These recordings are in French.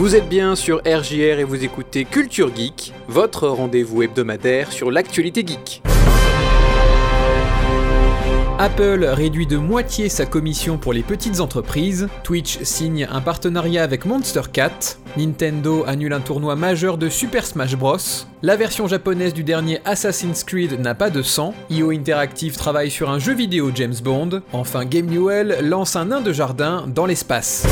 Vous êtes bien sur RJR et vous écoutez Culture Geek, votre rendez-vous hebdomadaire sur l'actualité geek. Apple réduit de moitié sa commission pour les petites entreprises, Twitch signe un partenariat avec Monster Cat, Nintendo annule un tournoi majeur de Super Smash Bros, la version japonaise du dernier Assassin's Creed n'a pas de sang, IO Interactive travaille sur un jeu vidéo James Bond, enfin Game Newell lance un nain de jardin dans l'espace.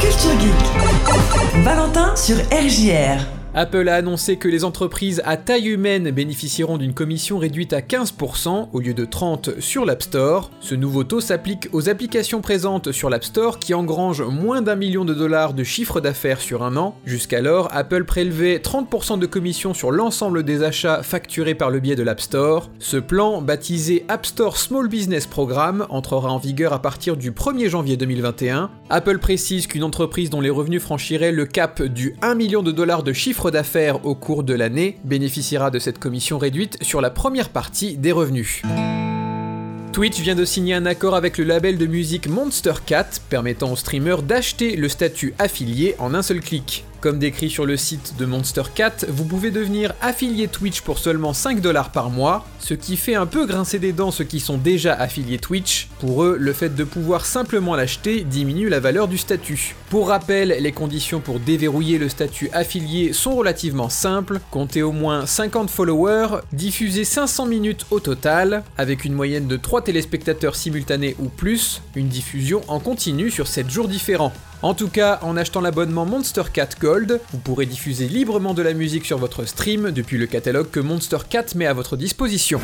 Culture Geek. Valentin sur RJR. Apple a annoncé que les entreprises à taille humaine bénéficieront d'une commission réduite à 15% au lieu de 30% sur l'App Store. Ce nouveau taux s'applique aux applications présentes sur l'App Store qui engrangent moins d'un million de dollars de chiffre d'affaires sur un an. Jusqu'alors, Apple prélevait 30% de commission sur l'ensemble des achats facturés par le biais de l'App Store. Ce plan, baptisé App Store Small Business Program, entrera en vigueur à partir du 1er janvier 2021. Apple précise qu'une entreprise dont les revenus franchiraient le cap du 1 million de dollars de chiffre d'affaires au cours de l'année bénéficiera de cette commission réduite sur la première partie des revenus. Twitch vient de signer un accord avec le label de musique Monster Cat permettant aux streamers d'acheter le statut affilié en un seul clic. Comme décrit sur le site de Monster Cat, vous pouvez devenir affilié Twitch pour seulement 5 dollars par mois, ce qui fait un peu grincer des dents ceux qui sont déjà affiliés Twitch. Pour eux, le fait de pouvoir simplement l'acheter diminue la valeur du statut. Pour rappel, les conditions pour déverrouiller le statut affilié sont relativement simples. Comptez au moins 50 followers, diffusez 500 minutes au total, avec une moyenne de 3 téléspectateurs simultanés ou plus, une diffusion en continu sur 7 jours différents. En tout cas, en achetant l'abonnement Monster Cat Gold, vous pourrez diffuser librement de la musique sur votre stream depuis le catalogue que Monster Cat met à votre disposition.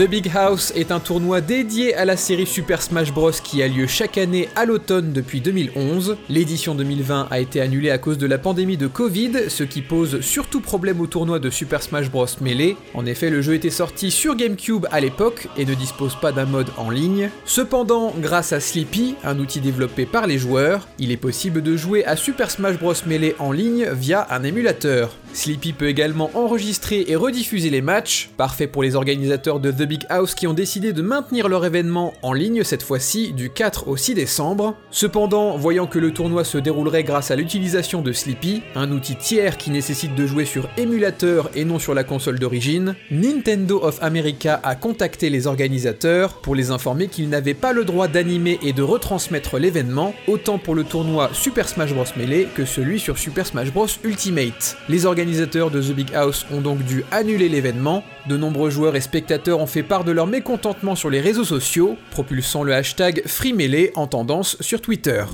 The Big House est un tournoi dédié à la série Super Smash Bros qui a lieu chaque année à l'automne depuis 2011. L'édition 2020 a été annulée à cause de la pandémie de Covid, ce qui pose surtout problème au tournoi de Super Smash Bros Melee. En effet, le jeu était sorti sur GameCube à l'époque et ne dispose pas d'un mode en ligne. Cependant, grâce à Sleepy, un outil développé par les joueurs, il est possible de jouer à Super Smash Bros Melee en ligne via un émulateur. Sleepy peut également enregistrer et rediffuser les matchs, parfait pour les organisateurs de The Big House qui ont décidé de maintenir leur événement en ligne cette fois-ci du 4 au 6 décembre. Cependant, voyant que le tournoi se déroulerait grâce à l'utilisation de Sleepy, un outil tiers qui nécessite de jouer sur émulateur et non sur la console d'origine, Nintendo of America a contacté les organisateurs pour les informer qu'ils n'avaient pas le droit d'animer et de retransmettre l'événement, autant pour le tournoi Super Smash Bros Melee que celui sur Super Smash Bros Ultimate. Organisateurs de The Big House ont donc dû annuler l'événement. De nombreux joueurs et spectateurs ont fait part de leur mécontentement sur les réseaux sociaux, propulsant le hashtag FreeMelee en tendance sur Twitter.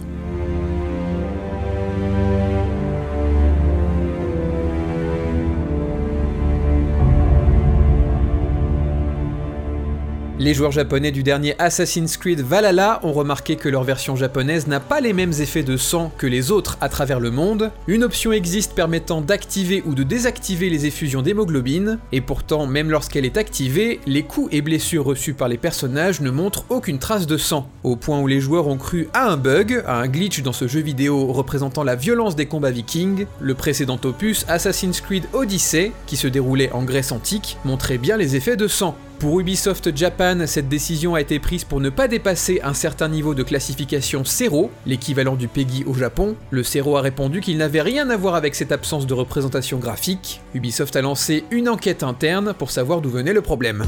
Les joueurs japonais du dernier Assassin's Creed Valhalla ont remarqué que leur version japonaise n'a pas les mêmes effets de sang que les autres à travers le monde. Une option existe permettant d'activer ou de désactiver les effusions d'hémoglobine, et pourtant, même lorsqu'elle est activée, les coups et blessures reçus par les personnages ne montrent aucune trace de sang, au point où les joueurs ont cru à un bug, à un glitch dans ce jeu vidéo représentant la violence des combats vikings. Le précédent opus, Assassin's Creed Odyssey, qui se déroulait en Grèce antique, montrait bien les effets de sang. Pour Ubisoft Japan, cette décision a été prise pour ne pas dépasser un certain niveau de classification 0, l'équivalent du PEGI au Japon. Le 0 a répondu qu'il n'avait rien à voir avec cette absence de représentation graphique. Ubisoft a lancé une enquête interne pour savoir d'où venait le problème.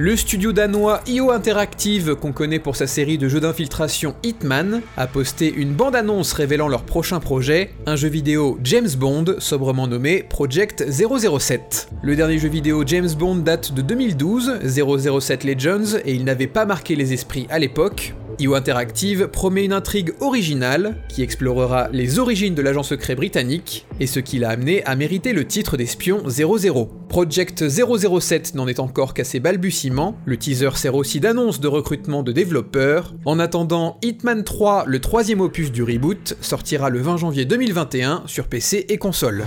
Le studio danois IO Interactive, qu'on connaît pour sa série de jeux d'infiltration Hitman, a posté une bande-annonce révélant leur prochain projet, un jeu vidéo James Bond, sobrement nommé Project 007. Le dernier jeu vidéo James Bond date de 2012, 007 Legends, et il n'avait pas marqué les esprits à l'époque. IO Interactive promet une intrigue originale qui explorera les origines de l'agent secret britannique et ce qui l'a amené à mériter le titre d'espion 00. Project 007 n'en est encore qu'à ses balbutiements, le teaser sert aussi d'annonce de recrutement de développeurs. En attendant, Hitman 3, le troisième opus du reboot, sortira le 20 janvier 2021 sur PC et console.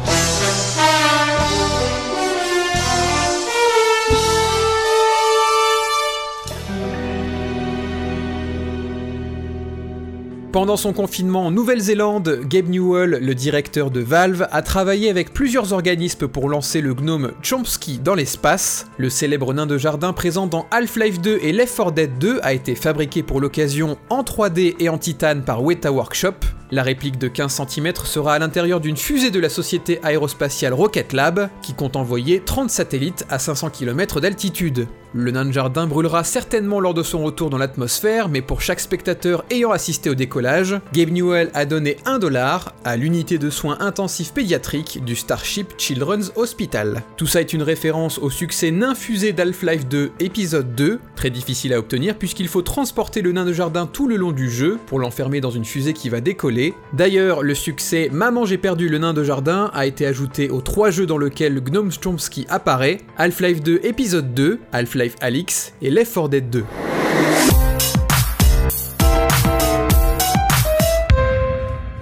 Pendant son confinement en Nouvelle-Zélande, Gabe Newell, le directeur de Valve, a travaillé avec plusieurs organismes pour lancer le gnome Chomsky dans l'espace. Le célèbre nain de jardin présent dans Half-Life 2 et Left 4 Dead 2 a été fabriqué pour l'occasion en 3D et en titane par Weta Workshop. La réplique de 15 cm sera à l'intérieur d'une fusée de la société aérospatiale Rocket Lab, qui compte envoyer 30 satellites à 500 km d'altitude. Le nain de jardin brûlera certainement lors de son retour dans l'atmosphère, mais pour chaque spectateur ayant assisté au décollage, Gabe Newell a donné 1 dollar à l'unité de soins intensifs pédiatriques du Starship Children's Hospital. Tout ça est une référence au succès nain fusée d'Half-Life 2 épisode 2, très difficile à obtenir puisqu'il faut transporter le nain de jardin tout le long du jeu pour l'enfermer dans une fusée qui va décoller. D'ailleurs, le succès Maman j'ai perdu le nain de jardin a été ajouté aux trois jeux dans lesquels Gnome Chomsky apparaît, Half-Life 2 épisode 2, Half-Life Life Alix et Left 4 Dead 2.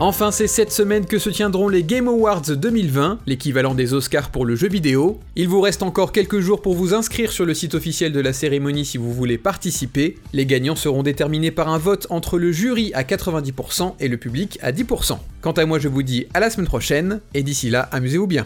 Enfin, c'est cette semaine que se tiendront les Game Awards 2020, l'équivalent des Oscars pour le jeu vidéo. Il vous reste encore quelques jours pour vous inscrire sur le site officiel de la cérémonie si vous voulez participer. Les gagnants seront déterminés par un vote entre le jury à 90% et le public à 10%. Quant à moi, je vous dis à la semaine prochaine, et d'ici là, amusez-vous bien.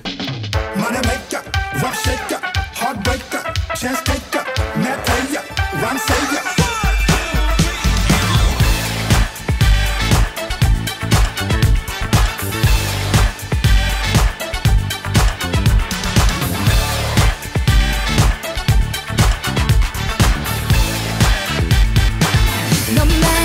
No matter